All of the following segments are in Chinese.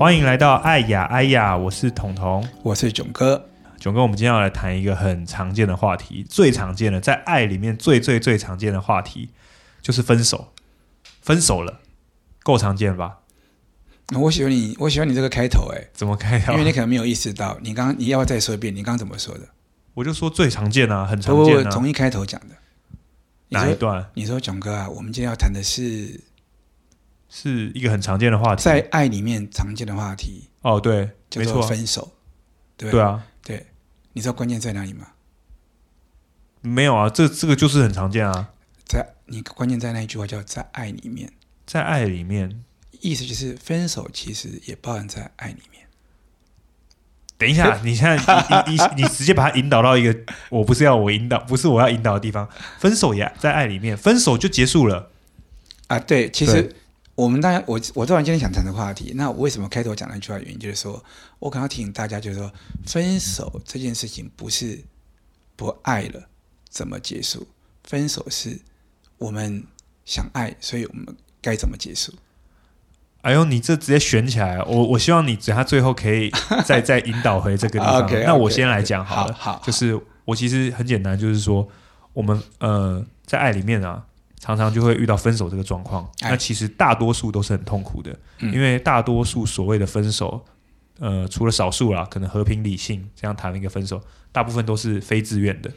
欢迎来到爱呀爱呀，我是彤彤，我是囧哥。囧哥，我们今天要来谈一个很常见的话题，最常见的在爱里面最最最常见的话题就是分手。分手了，够常见了吧？我喜欢你，我喜欢你这个开头，哎，怎么开头？因为你可能没有意识到，你刚刚你要不要再说一遍？你刚刚怎么说的？我就说最常见啊，很常见啊。从一开头讲的哪一段？你说囧哥啊，我们今天要谈的是。是一个很常见的话题，在爱里面常见的话题。哦，对，没错，叫做分手。对，对啊，对，你知道关键在哪里吗？没有啊，这这个就是很常见啊。在你关键在那一句话叫在爱里面，在爱里面，意思就是分手其实也包含在爱里面。等一下，你现在你你你，你直接把它引导到一个我不是要我引导，不是我要引导的地方。分手也在爱里面，分手就结束了啊？对，其实。我们当然，我我知道你今天想谈的话题。那我为什么开头讲那句话？原因就是说，我可能要提醒大家，就是说，分手这件事情不是不爱了怎么结束，分手是我们想爱，所以我们该怎么结束？哎呦，你这直接选起来，我我希望你等下最后可以再再引导回这个地方。okay, 那我先来讲好了，好，好，就是我其实很简单，就是说，我们呃在爱里面啊。常常就会遇到分手这个状况，那其实大多数都是很痛苦的，因为大多数所谓的分手，呃，除了少数啦，可能和平理性这样谈了一个分手，大部分都是非自愿的，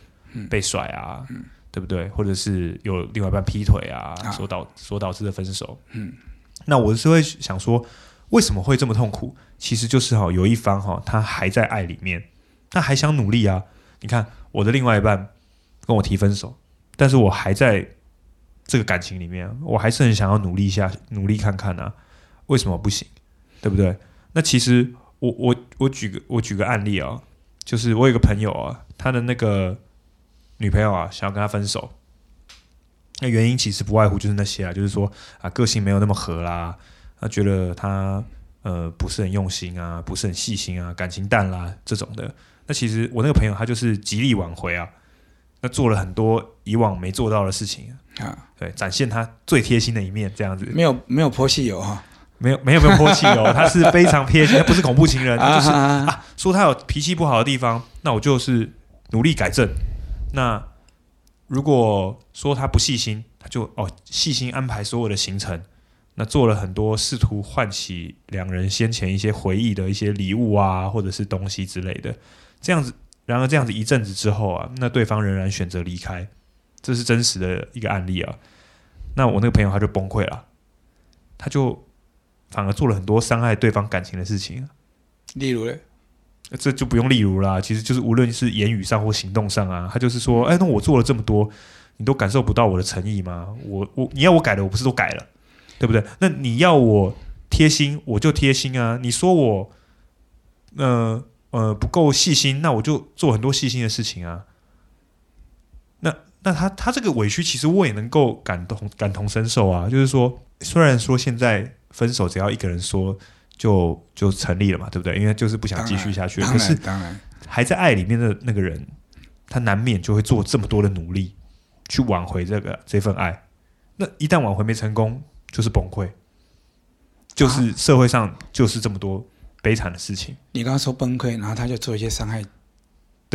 被甩啊，对不对？或者是有另外一半劈腿啊，所导所导致的分手。嗯，那我是会想说，为什么会这么痛苦？其实就是哈，有一方哈，他还在爱里面，他还想努力啊。你看我的另外一半跟我提分手，但是我还在。这个感情里面，我还是很想要努力一下，努力看看啊，为什么不行？对不对？那其实我我我举个我举个案例啊，就是我有个朋友啊，他的那个女朋友啊，想要跟他分手，那原因其实不外乎就是那些啊，就是说啊，个性没有那么合啦，他觉得他呃不是很用心啊，不是很细心啊，感情淡啦这种的。那其实我那个朋友他就是极力挽回啊。那做了很多以往没做到的事情，对，展现他最贴心的一面，这样子。没有没有泼汽油哈，没有没有没有泼汽油，他是非常贴心，他不是恐怖情人，他就是啊，说他有脾气不好的地方，那我就是努力改正。那如果说他不细心，他就哦细心安排所有的行程，那做了很多试图唤起两人先前一些回忆的一些礼物啊，或者是东西之类的，这样子。然而这样子一阵子之后啊，那对方仍然选择离开，这是真实的一个案例啊。那我那个朋友他就崩溃了，他就反而做了很多伤害对方感情的事情。例如嘞？这就不用例如啦，其实就是无论是言语上或行动上啊，他就是说，哎，那我做了这么多，你都感受不到我的诚意吗？我我你要我改的，我不是都改了，对不对？那你要我贴心，我就贴心啊。你说我，呃。呃，不够细心，那我就做很多细心的事情啊。那那他他这个委屈，其实我也能够感同感同身受啊。就是说，虽然说现在分手只要一个人说就就成立了嘛，对不对？因为就是不想继续下去。可是当然还在爱里面的那个人，他难免就会做这么多的努力去挽回这个这份爱。那一旦挽回没成功，就是崩溃，就是社会上就是这么多。悲惨的事情，你刚刚说崩溃，然后他就做一些伤害，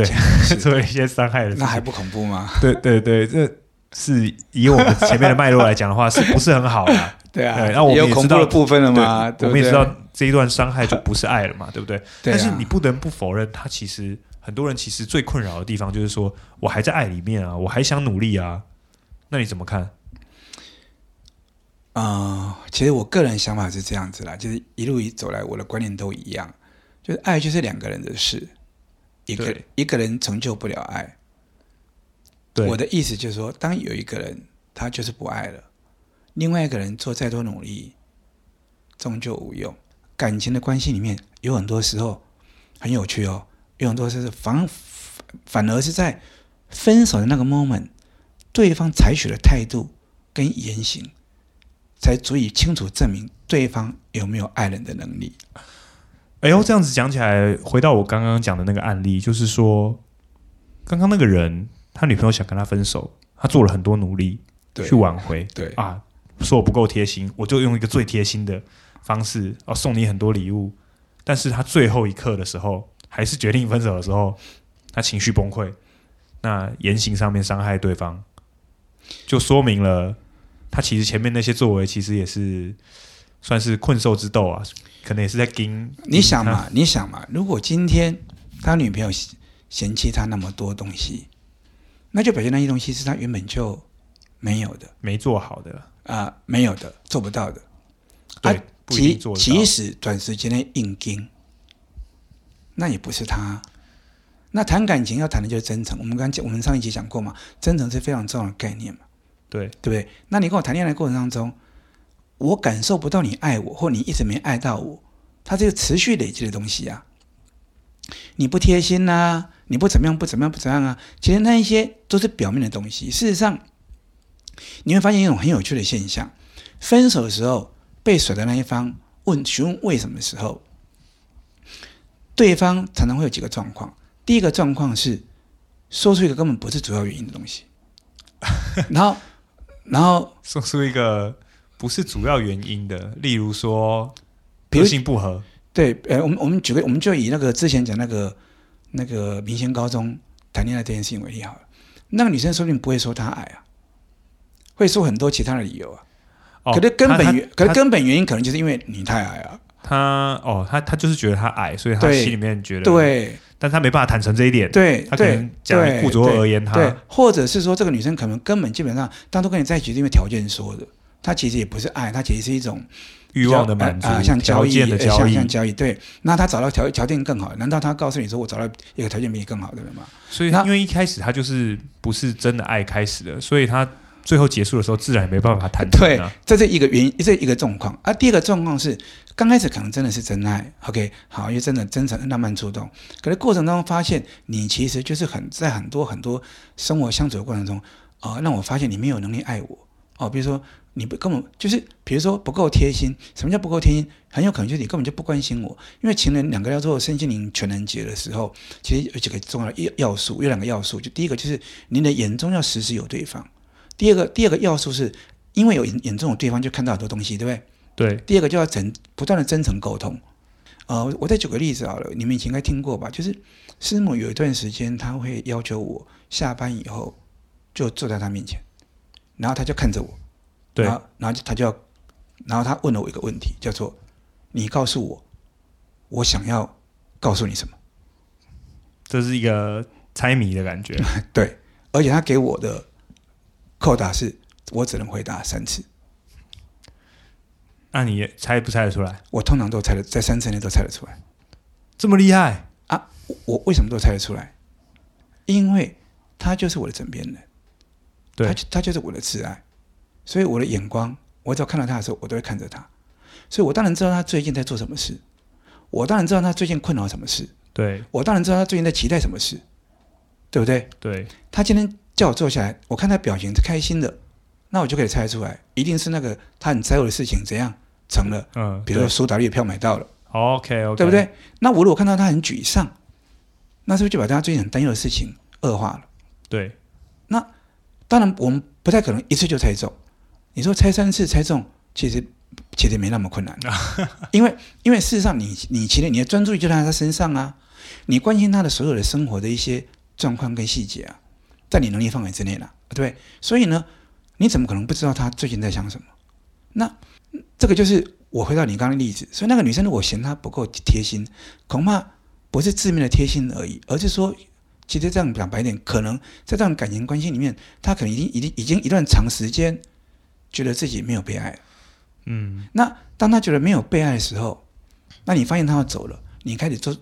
对，做一些伤害的事情，那还不恐怖吗？对对对，这是以我们前面的脉络来讲的话，是不是很好啊？对啊，然后我们也知道部分了嘛？我们也知道这一段伤害就不是爱了嘛，对不对？但是你不能不否认，他其实很多人其实最困扰的地方就是说，我还在爱里面啊，我还想努力啊，那你怎么看？啊、呃，其实我个人想法是这样子啦，就是一路一走来，我的观念都一样，就是爱就是两个人的事，一个一个人成就不了爱。对，我的意思就是说，当有一个人他就是不爱了，另外一个人做再多努力，终究无用。感情的关系里面有很多时候很有趣哦，有很多时候反反而是在分手的那个 moment，对方采取的态度跟言行。才足以清楚证明对方有没有爱人的能力。哎呦，这样子讲起来，回到我刚刚讲的那个案例，就是说，刚刚那个人他女朋友想跟他分手，他做了很多努力去挽回，对，啊，说我不够贴心，我就用一个最贴心的方式哦，送你很多礼物，但是他最后一刻的时候，还是决定分手的时候，他情绪崩溃，那言行上面伤害对方，就说明了他其实前面那些作为，其实也是算是困兽之斗啊，可能也是在盯你想嘛，你想嘛，如果今天他女朋友嫌弃他那么多东西，那就表现那些东西是他原本就没有的，没做好的啊、呃，没有的，做不到的。对，啊、即即使短时间内硬盯，那也不是他。那谈感情要谈的就是真诚。我们刚讲，我们上一集讲过嘛，真诚是非常重要的概念嘛。对，对不对？那你跟我谈恋爱的过程当中，我感受不到你爱我，或你一直没爱到我，它这个持续累积的东西啊。你不贴心呐、你不怎么样，不怎么样，不怎么样啊。其实那一些都是表面的东西。事实上，你会发现一种很有趣的现象：分手的时候，被甩的那一方问询问为什么的时候，对方常常会有几个状况。第一个状况是说出一个根本不是主要原因的东西，然后，然后 说出一个不是主要原因的，例如说个性不合。对，呃，我们我们举个，我们就以那个之前讲那个那个明星高中谈恋爱这件事情为例好了。那个女生说不定不会说她矮啊，会说很多其他的理由啊。哦，可是根本原，可是根本原因可能就是因为你太矮啊。她哦，她她就是觉得她矮，所以她心里面觉得对，但她没办法坦诚这一点。对，她可能讲顾左右而言她，对，或者是说这个女生可能根本基本上当初跟你在一起是因为条件说的，她其实也不是爱，它其实是一种。欲望的满足，啊、呃，像交易的交易，像像交易，对。那他找到条条件更好，难道他告诉你说我找到一个条件比你更好的人吗？所以他，因为一开始他就是不是真的爱开始的，所以他最后结束的时候，自然也没办法谈、啊。对，这是一个原因，这是一个状况。啊、第二个状况是，刚开始可能真的是真爱，OK，好，因为真的真诚浪漫触动。可是过程当中发现，你其实就是很在很多很多生活相处的过程中，啊、呃，让我发现你没有能力爱我。哦，比如说。你不根本就是，比如说不够贴心。什么叫不够贴心？很有可能就是你根本就不关心我。因为情人两个要做身心灵全能结的时候，其实有几个重要的要素，有两个要素。就第一个就是您的眼中要时时有对方。第二个，第二个要素是因为有眼眼中有对方，就看到很多东西，对不对？对。第二个就要真不断的真诚沟通。呃，我再举个例子好了，你们以前应该听过吧？就是师母有一段时间，他会要求我下班以后就坐在他面前，然后他就看着我。然后，然后他就要，然后他问了我一个问题，叫做：“你告诉我，我想要告诉你什么？”这是一个猜谜的感觉。对，而且他给我的扣打是我只能回答三次。那你猜不猜得出来？我通常都猜得，在三次内都猜得出来。这么厉害啊！我为什么都猜得出来？因为他就是我的枕边人，对，他他就是我的挚爱。所以我的眼光，我只要看到他的时候，我都会看着他。所以我当然知道他最近在做什么事，我当然知道他最近困扰什么事。对，我当然知道他最近在期待什么事，对不对？对。他今天叫我坐下来，我看他表情是开心的，那我就可以猜出来，一定是那个他很在乎的事情怎样成了。嗯。比如说苏打绿的票买到了。OK OK。对不对？那我如果看到他很沮丧，那是不是就把他最近很担忧的事情恶化了？对。那当然，我们不太可能一次就猜中。你说猜三次猜中，其实其实没那么困难，因为因为事实上你你其实你的专注力就在他身上啊，你关心他的所有的生活的一些状况跟细节啊，在你能力范围之内了，对不对？所以呢，你怎么可能不知道他最近在想什么？那这个就是我回到你刚刚的例子，所以那个女生如果嫌他不够贴心，恐怕不是字面的贴心而已，而是说，其实这样讲白一点，可能在这段感情关系里面，他可能已经已经已经一段长时间。觉得自己没有被爱，嗯，那当他觉得没有被爱的时候，那你发现他要走了，你开始做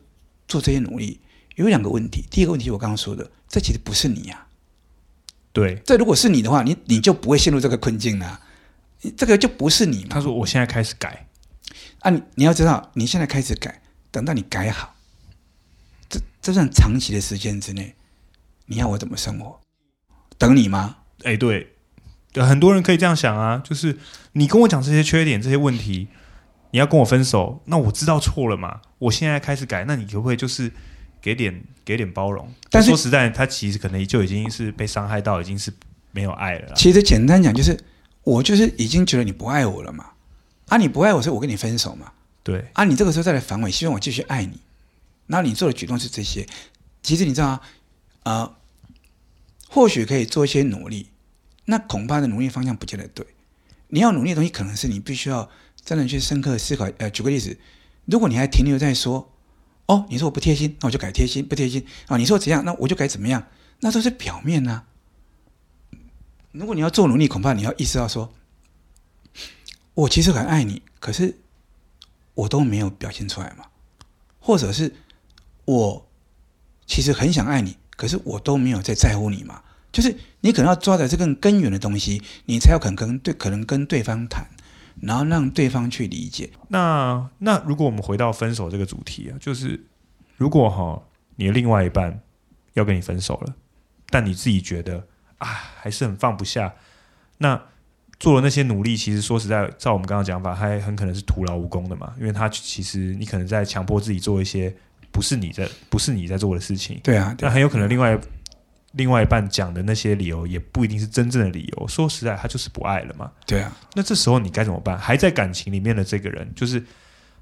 做这些努力，有两个问题。第一个问题我刚刚说的，这其实不是你呀，对，这如果是你的话，你你就不会陷入这个困境了，这个就不是你嘛。他说：“我现在开始改啊，你你要知道，你现在开始改，等到你改好，这这段长期的时间之内，你要我怎么生活？等你吗？哎，对。”很多人可以这样想啊，就是你跟我讲这些缺点、这些问题，你要跟我分手，那我知道错了嘛？我现在开始改，那你可不可以就是给点给点包容？但是说实在，他其实可能就已经是被伤害到，已经是没有爱了。其实简单讲，就是我就是已经觉得你不爱我了嘛。啊，你不爱我，所以我跟你分手嘛。对啊，你这个时候再来反悔，希望我继续爱你，然后你做的举动是这些，其实你知道啊，呃，或许可以做一些努力，那恐怕的努力方向不见得对。你要努力的东西，可能是你必须要真的去深刻思考。呃，举个例子，如果你还停留在说，哦，你说我不贴心，那我就改贴心；不贴心啊，你说怎样，那我就改怎么样，那都是表面呢、啊。如果你要做努力，恐怕你要意识到说，我其实很爱你，可是。我都没有表现出来嘛，或者是我其实很想爱你，可是我都没有在在乎你嘛。就是你可能要抓着这更根源的东西，你才有可能跟对可能跟对方谈，然后让对方去理解。那那如果我们回到分手这个主题啊，就是如果哈你的另外一半要跟你分手了，但你自己觉得啊还是很放不下，那。做了那些努力，其实说实在，照我们刚刚讲法，还很可能是徒劳无功的嘛。因为他其实你可能在强迫自己做一些不是你在不是你在做的事情。对啊，那很有可能另外另外一半讲的那些理由也不一定是真正的理由。说实在，他就是不爱了嘛。对啊，那这时候你该怎么办？还在感情里面的这个人，就是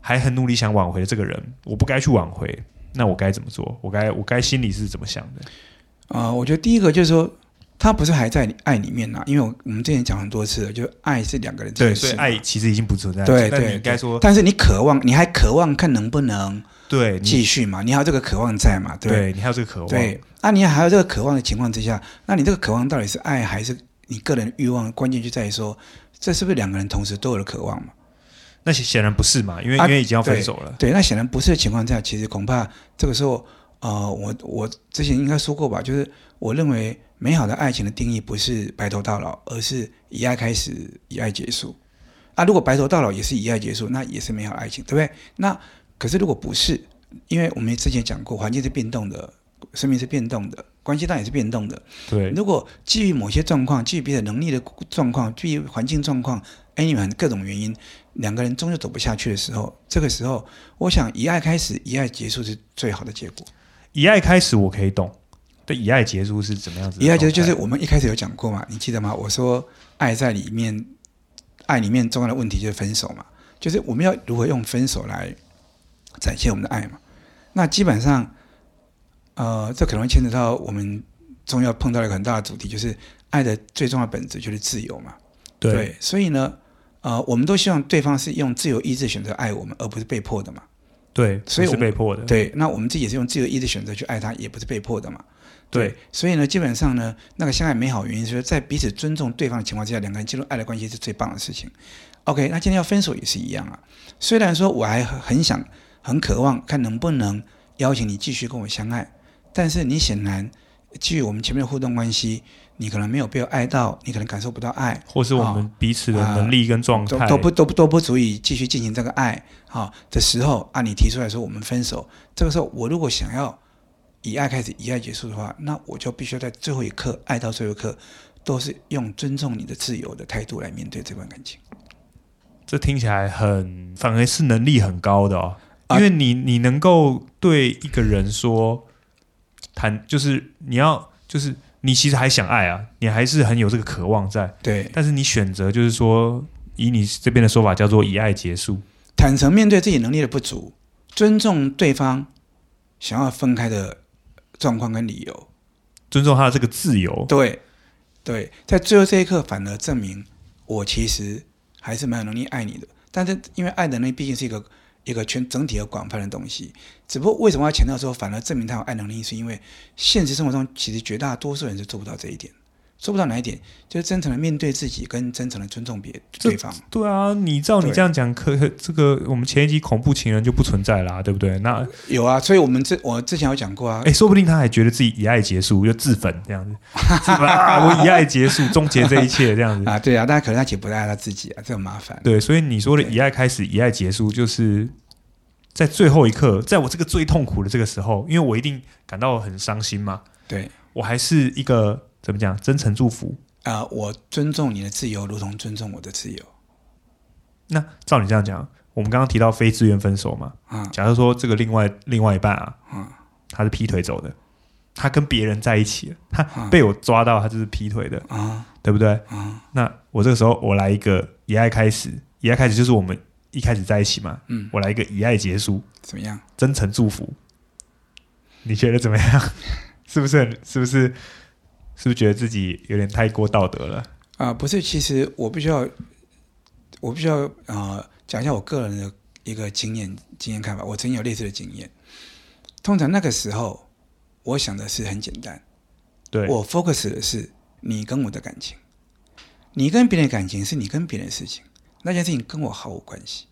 还很努力想挽回的这个人，我不该去挽回，那我该怎么做？我该我该心里是怎么想的？啊、呃，我觉得第一个就是说。他不是还在爱里面呢、啊？因为我们之前讲很多次了，就爱是两个人。对，所以爱其实已经不存在。对对，你该说，但是你渴望，你还渴望看能不能对继续嘛？你还有这个渴望在嘛？对，对你还有这个渴望。对，那、啊、你还有这个渴望的情况之下，那你这个渴望到底是爱还是你个人欲望？关键就在于说，这是不是两个人同时都有的渴望嘛？那显然不是嘛？因为、啊、因为已经要分手了。对，对那显然不是的情况下，其实恐怕这个时候，呃，我我之前应该说过吧，就是我认为。美好的爱情的定义不是白头到老，而是以爱开始，以爱结束。啊，如果白头到老也是以爱结束，那也是美好的爱情，对不对？那可是如果不是，因为我们之前讲过，环境是变动的，生命是变动的，关系当然也是变动的。对，如果基于某些状况，基于别的能力的状况，基于环境状况，，anyway 各种原因，两个人终究走不下去的时候，这个时候，我想以爱开始，以爱结束是最好的结果。以爱开始，我可以懂。对，以爱结束是怎么样子？以爱结束就是我们一开始有讲过嘛，你记得吗？我说爱在里面，爱里面重要的问题就是分手嘛，就是我们要如何用分手来展现我们的爱嘛。那基本上，呃，这可能会牵扯到我们中要碰到一个很大的主题，就是爱的最重要的本质就是自由嘛。对，对，所以呢，呃，我们都希望对方是用自由意志选择爱我们，而不是被迫的嘛。对，所以是被迫的。对，那我们自己也是用自由意志选择去爱他，也不是被迫的嘛。对，对，所以呢，基本上呢，那个相爱美好原因是在彼此尊重对方的情况之下，两个人进入爱的关系是最棒的事情。OK，那今天要分手也是一样啊。虽然说我还很想、很渴望看能不能邀请你继续跟我相爱，但是你显然基于我们前面的互动关系，你可能没有被我爱到，你可能感受不到爱，或是我们彼此的能力跟状态、哦呃、都，都不都不都不足以继续进行这个爱好、哦、的时候，按、啊、你提出来说我们分手，这个时候我如果想要。以爱开始，以爱结束的话，那我就必须要在最后一刻爱到最后一刻，都是用尊重你的自由的态度来面对这段感情。这听起来很，反而是能力很高的哦，因为你你能够对一个人说，谈就是你要就是你其实还想爱啊，你还是很有这个渴望在，对，但是你选择就是说，以你这边的说法叫做以爱结束，坦诚面对自己能力的不足，尊重对方想要分开的。状况跟理由，尊重他的这个自由。对，对，在最后这一刻，反而证明我其实还是蛮有能力爱你的。但是，因为爱的能力毕竟是一个一个全整体和广泛的东西，只不过为什么要强调说，反而证明他有爱能力，是因为现实生活中其实绝大多数人是做不到这一点。做不到哪一点，就是真诚的面对自己，跟真诚的尊重别对方。对啊，你照你这样讲，可这个我们前一集恐怖情人就不存在啦，对不对？那有啊，所以我们之我之前有讲过啊，哎，说不定他还觉得自己以爱结束，就自焚这样子？我以爱结束，终结这一切这样子啊，对啊，但可能他解不爱他自己啊，这很麻烦。对，所以你说的以爱开始，以爱结束，就是在最后一刻，在我这个最痛苦的这个时候，因为我一定感到很伤心嘛。对，我还是一个怎么讲，真诚祝福。啊、呃，我尊重你的自由，如同尊重我的自由。那照你这样讲，我们刚刚提到非自愿分手嘛？啊、嗯，假如说这个另外另外一半啊，嗯，他是劈腿走的，他跟别人在一起了，他被我抓到，他就是劈腿的啊，嗯、对不对？啊、嗯，那我这个时候我来一个以爱开始，以爱开始就是我们一开始在一起嘛。嗯，我来一个以爱结束，怎么样？真诚祝福，你觉得怎么样？是不是？是不是？是不是觉得自己有点太过道德了？啊、呃，不是，其实我必须要，我必须要啊、呃，讲一下我个人的一个经验、经验看法。我曾经有类似的经验。通常那个时候，我想的是很简单，对，我 focus 的是你跟我的感情，你跟别人的感情是你跟别人的事情，那件事情跟我毫无关系。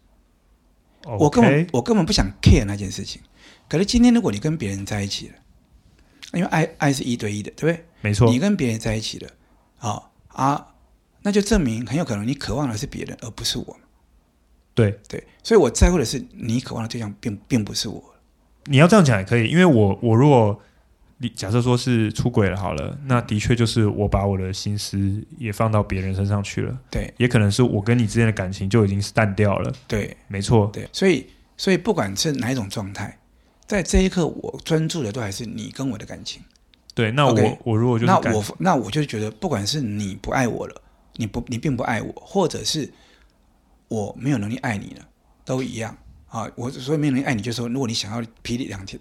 我根本我根本不想 care 那件事情。可是今天如果你跟别人在一起了，因为爱爱是一对一的，对不对？没错。你跟别人在一起了，啊啊。那就证明很有可能你渴望的是别人，而不是我。对对，所以我在乎的是你渴望的对象并，并并不是我。你要这样讲也可以，因为我我如果你假设说是出轨了好了，那的确就是我把我的心思也放到别人身上去了。对，也可能是我跟你之间的感情就已经是淡掉了。对，没错。对，所以所以不管是哪一种状态，在这一刻我专注的都还是你跟我的感情。对，那我 Okay, 我如果就是那我那我就觉得，不管是你不爱我了。你不，你并不爱我，或者是我没有能力爱你了，都一样啊。我所以没有能力爱你，就是说，如果你想要劈两天，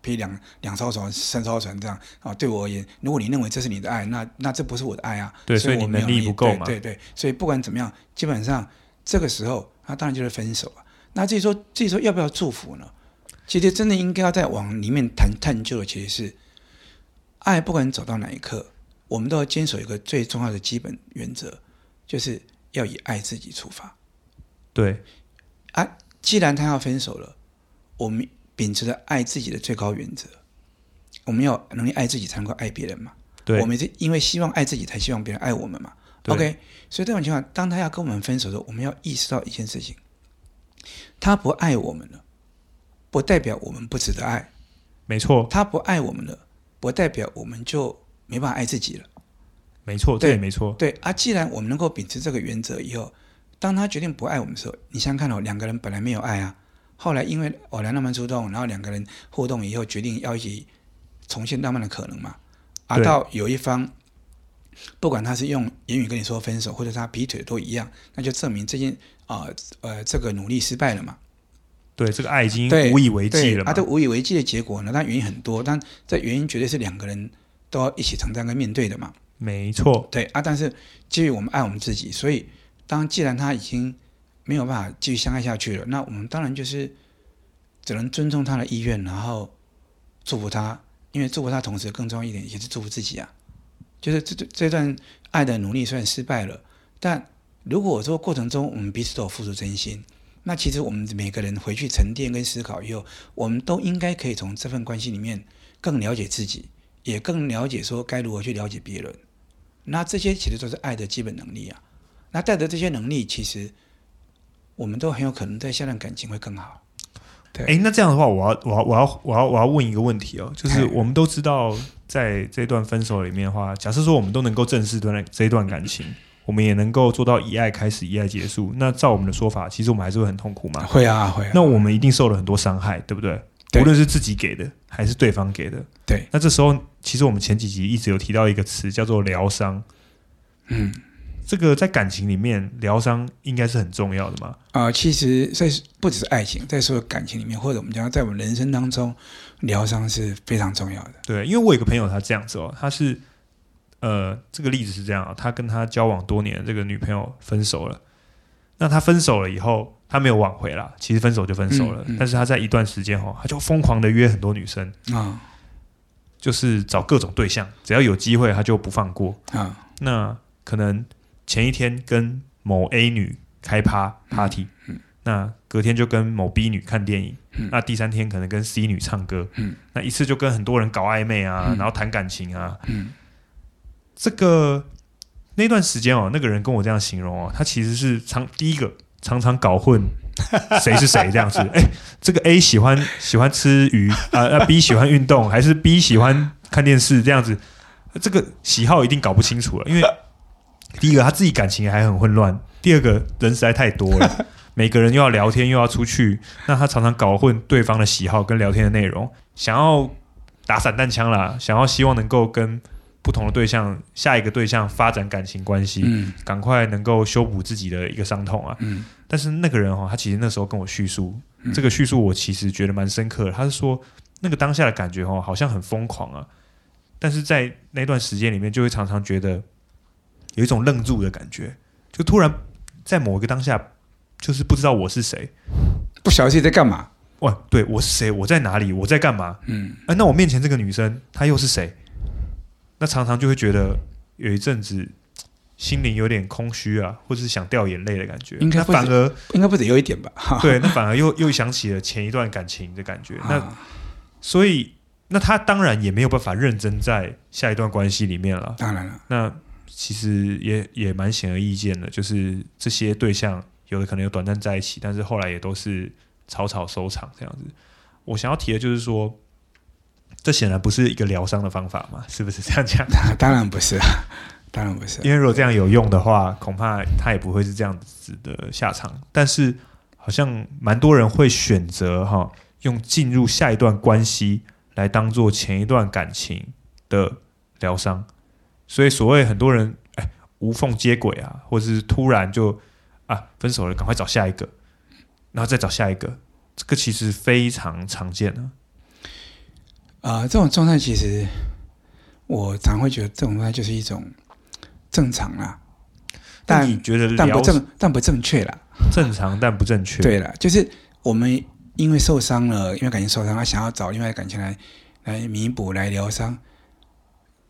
劈两两艘船、三艘船这样啊，对我而言，如果你认为这是你的爱，那那这不是我的爱啊。对，所以你能力不够嘛。对对，对，所以不管怎么样，基本上这个时候，那当然就是分手啊。那至于说，至于说要不要祝福呢？其实真的应该要再往里面谈探究的，其实是爱，不管走到哪一刻。我们都要坚守一个最重要的基本原则，就是要以爱自己出发。对，啊，既然他要分手了，我们秉持着爱自己的最高原则，我们要能力爱自己，才能够爱别人嘛。对，我们是因为希望爱自己，才希望别人爱我们嘛。OK，所以这种情况，当他要跟我们分手的时候，我们要意识到一件事情：他不爱我们了，不代表我们不值得爱。没错，他不爱我们了，不代表我们就。没办法爱自己了，没错，对，没错，对啊。既然我们能够秉持这个原则以后，当他决定不爱我们的时候，你想想看哦，两个人本来没有爱啊，后来因为偶然浪漫触动，然后两个人互动以后，决定要一起重现浪漫的可能嘛。而到有一方，不管他是用言语跟你说分手，或者他劈腿都一样，那就证明这件啊呃，呃这个努力失败了嘛。对，这个爱已经无以为继了嘛。啊，这无以为继的结果呢？但原因很多，但这原因绝对是两个人。都要一起承担跟面对的嘛，没错，对啊。但是基于我们爱我们自己，所以当既然他已经没有办法继续相爱下去了，那我们当然就是只能尊重他的意愿，然后祝福他。因为祝福他，同时更重要一点也是祝福自己啊。就是这这这段爱的努力虽然失败了，但如果说过程中我们彼此都有付出真心，那其实我们每个人回去沉淀跟思考以后，我们都应该可以从这份关系里面更了解自己。也更了解说该如何去了解别人，那这些其实都是爱的基本能力啊。那带着这些能力，其实我们都很有可能在下段感情会更好。对，哎，那这样的话，我要我要我要我要我要问一个问题哦，就是我们都知道，在这段分手里面的话，假设说我们都能够正视这段这一段感情，我们也能够做到以爱开始，以爱结束。那照我们的说法，其实我们还是会很痛苦嘛？会啊，会啊。那我们一定受了很多伤害，对不对？无论是自己给的还是对方给的，对。那这时候，其实我们前几集一直有提到一个词，叫做疗伤。嗯，这个在感情里面疗伤应该是很重要的嘛？啊、呃，其实在不只是爱情，在所有感情里面，或者我们讲在我们人生当中，疗伤是非常重要的。对，因为我有个朋友，他这样子哦，他是呃，这个例子是这样啊，他跟他交往多年的这个女朋友分手了。那他分手了以后。他没有挽回啦，其实分手就分手了。嗯嗯、但是他在一段时间哦，他就疯狂的约很多女生啊，哦、就是找各种对象，只要有机会他就不放过啊。哦、那可能前一天跟某 A 女开趴 party，那隔天就跟某 B 女看电影，嗯、那第三天可能跟 C 女唱歌，嗯、那一次就跟很多人搞暧昧啊，嗯、然后谈感情啊。嗯、这个那段时间哦，那个人跟我这样形容哦，他其实是常第一个。常常搞混 谁是谁这样子，哎，这个 A 喜欢喜欢吃鱼啊，那、呃、B 喜欢运动，还是 B 喜欢看电视这样子，这个喜好一定搞不清楚了。因为第一个他自己感情还很混乱，第二个人实在太多了，每个人又要聊天又要出去，那他常常搞混对方的喜好跟聊天的内容，想要打散弹枪啦，想要希望能够跟不同的对象，下一个对象发展感情关系，嗯，赶快能够修补自己的一个伤痛啊，嗯。但是那个人哈，他其实那时候跟我叙述，嗯、这个叙述我其实觉得蛮深刻的。他是说，那个当下的感觉哈，好像很疯狂啊，但是在那段时间里面，就会常常觉得有一种愣住的感觉，就突然在某一个当下，就是不知道我是谁，不晓得自己在干嘛。哇，对，我是谁？我在哪里？我在干嘛？嗯，哎、啊，那我面前这个女生，她又是谁？那常常就会觉得有一阵子。心灵有点空虚啊，或者是想掉眼泪的感觉。应该反而应该不止有一点吧？对，那反而又又想起了前一段感情的感觉。那所以，那他当然也没有办法认真在下一段关系里面了。当然了，那其实也也蛮显而易见的，就是这些对象有的可能有短暂在一起，但是后来也都是草草收场这样子。我想要提的就是说，这显然不是一个疗伤的方法嘛？是不是这样讲？当然不是啊。当然不是，因为如果这样有用的话，恐怕他也不会是这样子的下场。但是，好像蛮多人会选择哈，用进入下一段关系来当做前一段感情的疗伤。所以，所谓很多人哎无缝接轨啊，或者是突然就啊分手了，赶快找下一个，然后再找下一个，这个其实非常常见的。啊、呃，这种状态其实我常会觉得，这种状态就是一种。正常啦，但你觉得但不正但不正确啦。正常但不正确。对了，就是我们因为受伤了，因为感情受伤，他想要找另外的感情来来弥补、来疗伤，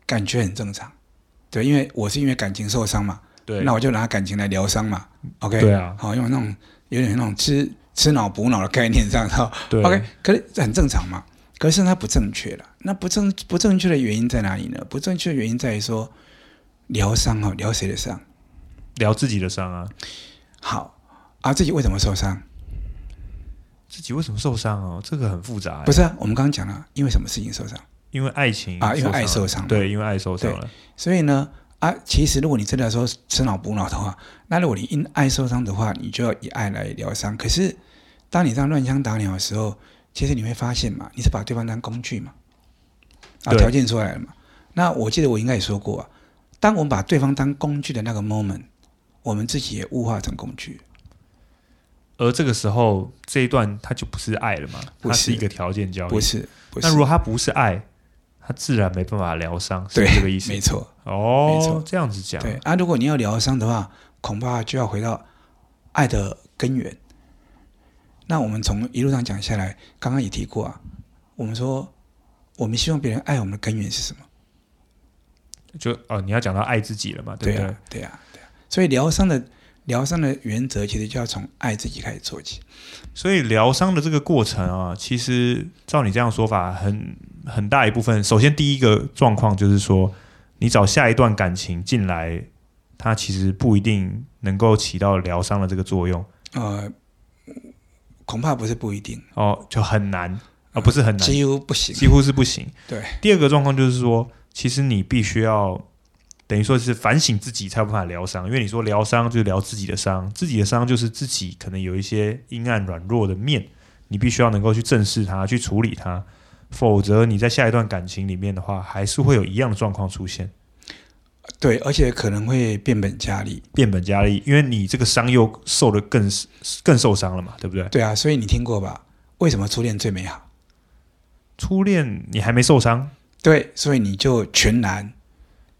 感觉很正常。对，因为我是因为感情受伤嘛，对，那我就拿感情来疗伤嘛。OK，对啊，好，用那种有点那种吃吃脑补脑的概念这样子。对，OK，可是很正常嘛。可是它不正确了。那不正不正确的原因在哪里呢？不正确的原因在于说。疗伤哦，疗谁的伤？疗自己的伤啊。好，啊，自己为什么受伤？自己为什么受伤哦？这个很复杂。不是啊，我们刚刚讲了，因为什么事情受伤？因为爱情啊，因为爱受伤。对，因为爱受伤了。所以呢，啊，其实如果你真的说吃脑补脑的话，那如果你因爱受伤的话，你就要以爱来疗伤。可是，当你这样乱枪打鸟的时候，其实你会发现嘛，你是把对方当工具嘛，啊，条件出来了嘛。那我记得我应该也说过啊。当我们把对方当工具的那个 moment，我们自己也物化成工具，而这个时候这一段它就不是爱了嘛？它是一个条件交易，不是？不是。那如果它不是爱，它自然没办法疗伤，是这个意思？没错，哦，没错，这样子讲。对啊，如果你要疗伤的话，恐怕就要回到爱的根源。那我们从一路上讲下来，刚刚也提过啊，我们说我们希望别人爱我们的根源是什么？就哦，你要讲到爱自己了嘛？对不对？对啊，对啊。所以疗伤的疗伤的原则，其实就要从爱自己开始做起。所以疗伤的这个过程啊，其实照你这样说法，很很大一部分，首先第一个状况就是说，你找下一段感情进来，它其实不一定能够起到疗伤的这个作用。呃，恐怕不是不一定哦，就很难啊，呃，不是很难，几乎不行，几乎是不行。对。第二个状况就是说。其实你必须要等于说是反省自己，才有办法疗伤。因为你说疗伤就是疗自己的伤，自己的伤就是自己可能有一些阴暗软弱的面，你必须要能够去正视它，去处理它。否则你在下一段感情里面的话，还是会有一样的状况出现。对，而且可能会变本加厉，变本加厉，因为你这个伤又受的更更受伤了嘛，对不对？对啊，所以你听过吧？为什么初恋最美好？初恋你还没受伤。对，所以你就全然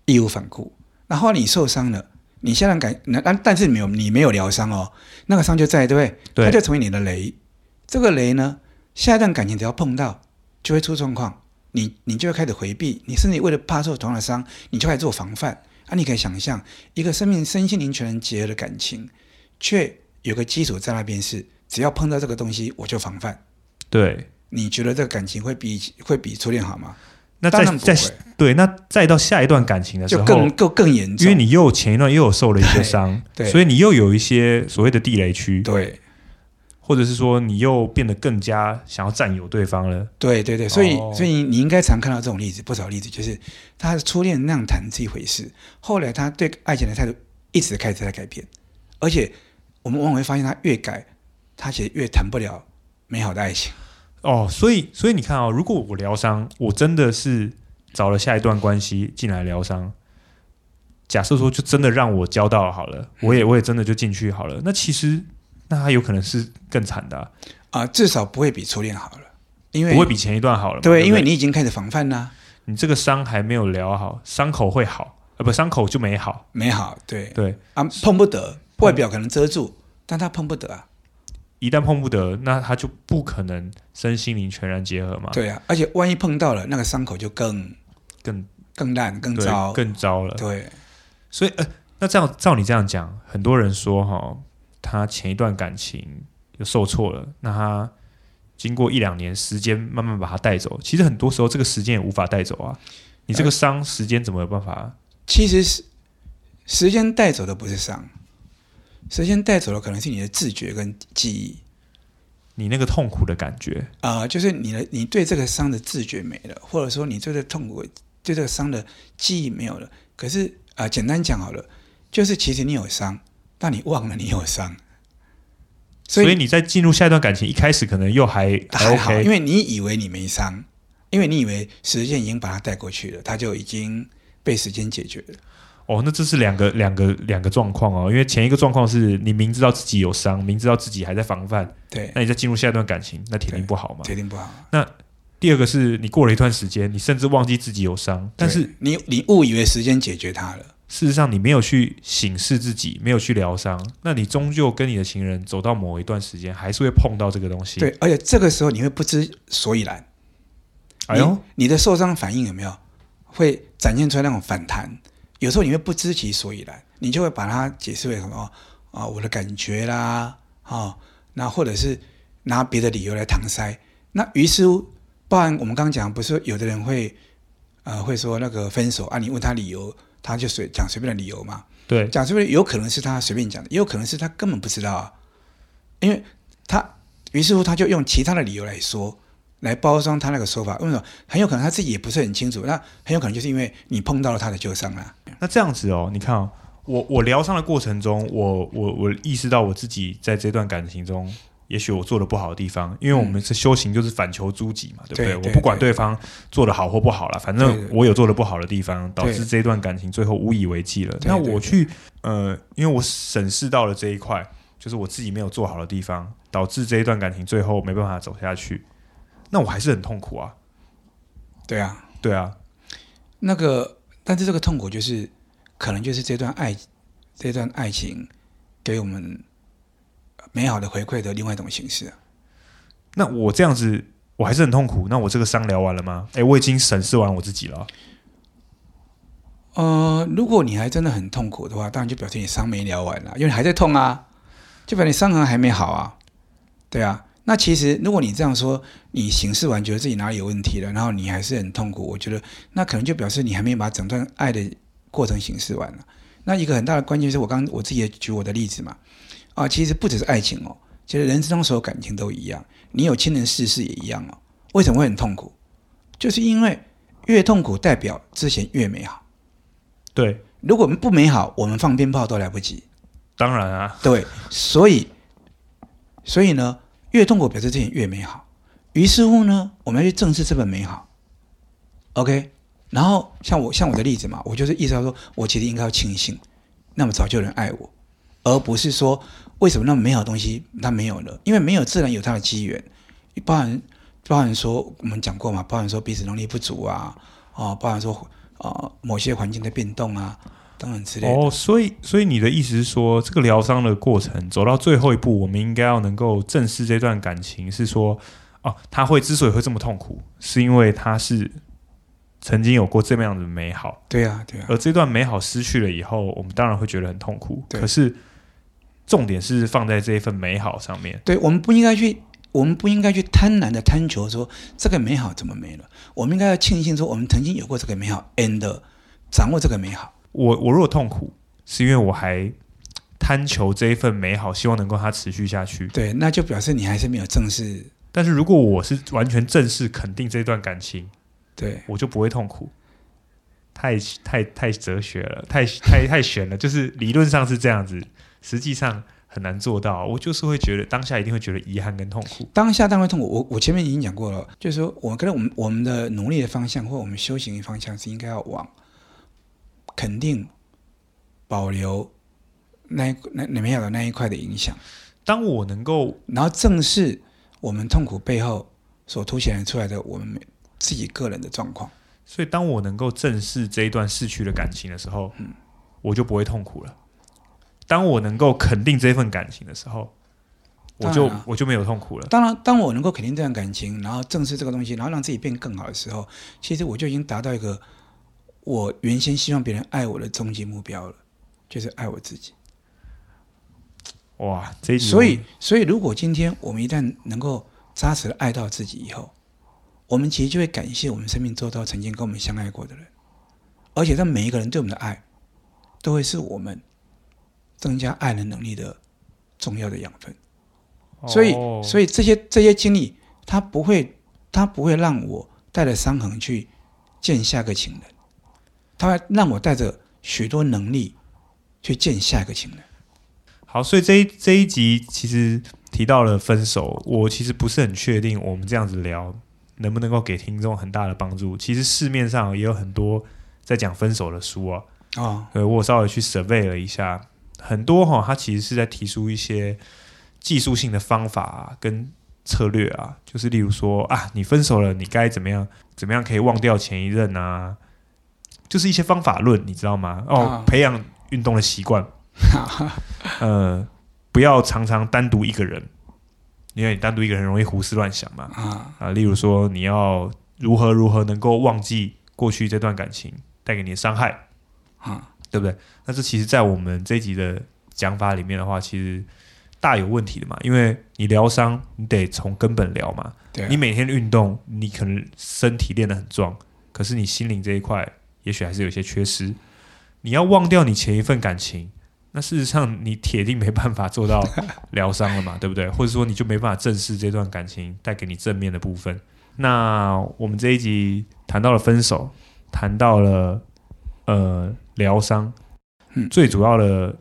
义无反顾。然后你受伤了，你现在感那但但是没有你没有疗伤哦，那个伤就在，对不对？对，它就成为你的雷。这个雷呢，下一段感情只要碰到，就会出状况。你你就会开始回避，你甚至为了怕受同样的伤，你就开始做防范。啊，你可以想象一个生命身心灵全人结合的感情，却有个基础在那边是，只要碰到这个东西，我就防范。对，你觉得这个感情会比会比初恋好吗？那再再对，那再到下一段感情的时候，就更更更严重，因为你又前一段又有受了一些伤，对，所以你又有一些所谓的地雷区，对，或者是说你又变得更加想要占有对方了，对对对，所以、哦、所以你应该常看到这种例子，不少例子就是他的初恋那样谈是一回事，后来他对爱情的态度一直开始在改变，而且我们往往会发现他越改，他其实越谈不了美好的爱情。哦，所以所以你看啊、哦，如果我疗伤，我真的是找了下一段关系进来疗伤。假设说，就真的让我交到好了，嗯、我也我也真的就进去好了。那其实，那他有可能是更惨的啊，呃，至少不会比初恋好了，因为不会比前一段好了。对，对对，因为你已经开始防范啦。你这个伤还没有疗好，伤口会好，呃，不，伤口就没好，没好。对对啊，碰不得，外表可能遮住，但他碰不得啊。一旦碰不得，那他就不可能身心灵全然结合嘛。对啊，而且万一碰到了，那个伤口就更更更烂、更糟、更糟了。对。所以，呃，那这样照你这样讲，很多人说哈、哦，他前一段感情又受挫了，那他经过一两年时间慢慢把他带走，其实很多时候这个时间也无法带走啊。你这个伤，时间怎么有办法？其实是时间带走的不是伤，时间带走的可能是你的自觉跟记忆，你那个痛苦的感觉啊、呃，就是你的你对这个伤的自觉没了，或者说你对这个痛苦对这个伤的记忆没有了，可是。啊、呃，简单讲好了，就是其实你有伤，但你忘了你有伤，所以，所以你在进入下一段感情，一开始可能又还还好，因为你以为你没伤，因为你以为时间已经把它带过去了，它就已经被时间解决了。哦，那这是两个两个两个状况哦，因为前一个状况是你明知道自己有伤，明知道自己还在防范，对，那你在进入下一段感情，那铁定不好嘛，铁定不好。那第二个是你过了一段时间，你甚至忘记自己有伤，但是你你误以为时间解决它了。事实上，你没有去醒视自己，没有去疗伤，那你终究跟你的情人走到某一段时间，还是会碰到这个东西。对，而且这个时候你会不知所以然。哎呦，你，的受伤反应有没有会展现出来那种反弹？有时候你会不知其所以然，你就会把它解释为什么啊？我的感觉啦，啊，那或者是拿别的理由来搪塞。那于是，包含我们刚刚讲，不是有的人会呃会说那个分手啊？你问他理由。他就随讲随便的理由嘛，对，讲随便有可能是他随便讲的，也有可能是他根本不知道啊，因为他于是乎他就用其他的理由来说，来包装他那个说法。为什么？很有可能他自己也不是很清楚，那很有可能就是因为你碰到了他的旧伤啊。那这样子哦，你看哦，我我疗伤的过程中，我我我意识到我自己在这段感情中。也许我做的不好的地方，因为我们是修行，就是反求诸己嘛，嗯、对不对？我不管对方做的好或不好了，反正我有做的不好的地方，导致这段感情最后无以为继了。那我去呃，因为我审视到了这一块，就是我自己没有做好的地方，导致这一段感情最后没办法走下去。那我还是很痛苦啊。对啊，对啊。那个，但是这个痛苦就是，可能就是这段爱，这段爱情给我们。美好的回馈的另外一种形式啊。那我这样子，我还是很痛苦。那我这个伤疗完了吗？哎，我已经审视完我自己了。呃，如果你还真的很痛苦的话，当然就表示你伤没疗完了，因为你还在痛啊，就表示你伤痕还没好啊。对啊，那其实如果你这样说，你形式完觉得自己哪里有问题了，然后你还是很痛苦，我觉得那可能就表示你还没把整段爱的过程形式完了。那一个很大的关键是我刚我自己也举我的例子嘛。啊，其实不只是爱情哦，其实人生中所有感情都一样。你有亲人逝世也一样哦。为什么会很痛苦？就是因为越痛苦代表之前越美好。对，如果我们不美好，我们放鞭炮都来不及。当然啊，对，所以，所以呢，越痛苦表示之前越美好。于是乎呢，我们要去正视这份美好。OK，然后像我像我的例子嘛，我就是意识到说，我其实应该要庆幸，那么早就有人爱我。而不是说为什么那么美好的东西它没有了？因为没有自然有它的机缘，包含包含说我们讲过嘛，包含说彼此能力不足啊，哦，包含说啊、呃、某些环境的变动啊等等之类的。哦，所以所以你的意思是说，这个疗伤的过程走到最后一步，我们应该要能够正视这段感情，是说哦，他会之所以会这么痛苦，是因为他是曾经有过这么样的美好。对啊，对啊。而这段美好失去了以后，我们当然会觉得很痛苦。可是。重点是放在这一份美好上面。对，我们不应该去，我们不应该去贪婪的贪求说这个美好怎么没了。我们应该要庆幸说我们曾经有过这个美好，and 掌握这个美好。我我如果痛苦，是因为我还贪求这一份美好，希望能够它持续下去。对，那就表示你还是没有正视。但是如果我是完全正式肯定这段感情，对，我就不会痛苦。太太太哲学了，太太太玄了，就是理论上是这样子。实际上很难做到。我就是会觉得当下一定会觉得遗憾跟痛苦。当下当然会痛苦。我我前面已经讲过了，就是说我跟我们我们的努力的方向或我们修行的方向是应该要往肯定、保留那那里面有的那一块的影响。当我能够，然后正视我们痛苦背后所凸显出来的我们自己个人的状况。所以，当我能够正视这一段逝去的感情的时候，嗯，我就不会痛苦了。当我能够肯定这份感情的时候，我就我就没有痛苦了。当然，当我能够肯定这段感情，然后正视这个东西，然后让自己变更好的时候，其实我就已经达到一个我原先希望别人爱我的终极目标了，就是爱我自己。哇，这所以，所以如果今天我们一旦能够扎实的爱到自己以后，我们其实就会感谢我们生命周遭曾经跟我们相爱过的人，而且让每一个人对我们的爱，都会是我们增加爱人能力的重要的养分。所以，所以这些这些经历，它不会，它不会让我带着伤痕去见下个情人，它会让我带着许多能力去见下一个情人。好，所以这一这一集其实提到了分手，我其实不是很确定我们这样子聊。能不能够给听众很大的帮助？其实市面上也有很多在讲分手的书啊。啊，呃，我稍微去 survey 了一下，很多哈，他其实是在提出一些技术性的方法啊，跟策略啊，就是例如说啊，你分手了，你该怎么样，怎么样可以忘掉前一任啊？就是一些方法论，你知道吗？哦，培养运动的习惯，呃，不要常常单独一个人。因为你单独一个人容易胡思乱想嘛，啊啊，例如说你要如何如何能够忘记过去这段感情带给你的伤害，啊，对不对？那这其实，在我们这一集的讲法里面的话，其实大有问题的嘛。因为你疗伤，你得从根本疗嘛。对，你每天运动，你可能身体练得很壮，可是你心灵这一块，也许还是有些缺失。你要忘掉你前一份感情。那事实上，你铁定没办法做到疗伤了嘛，对不对？或者说，你就没办法正视这段感情带给你正面的部分。那我们这一集谈到了分手，谈到了呃疗伤，嗯，最主要的，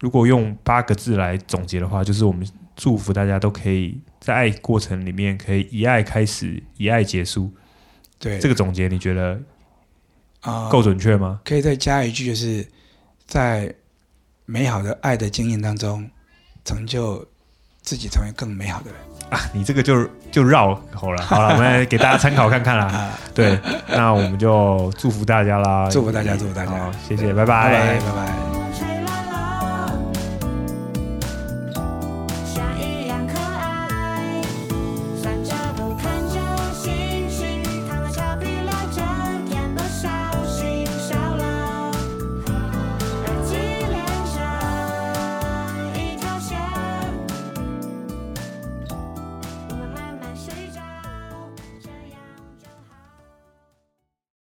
如果用八个字来总结的话，就是我们祝福大家都可以在爱过程里面可以以爱开始，以爱结束。对，这个总结你觉得啊够准确吗？呃，可以再加一句，就是在。美好的爱的经验当中，成就自己成为更美好的人啊！你这个就就绕口了。好了，我们来给大家参考看看啦。啊、对，那我们就祝福大家啦！祝福大家，祝福大家，谢谢，拜拜，拜拜。拜拜。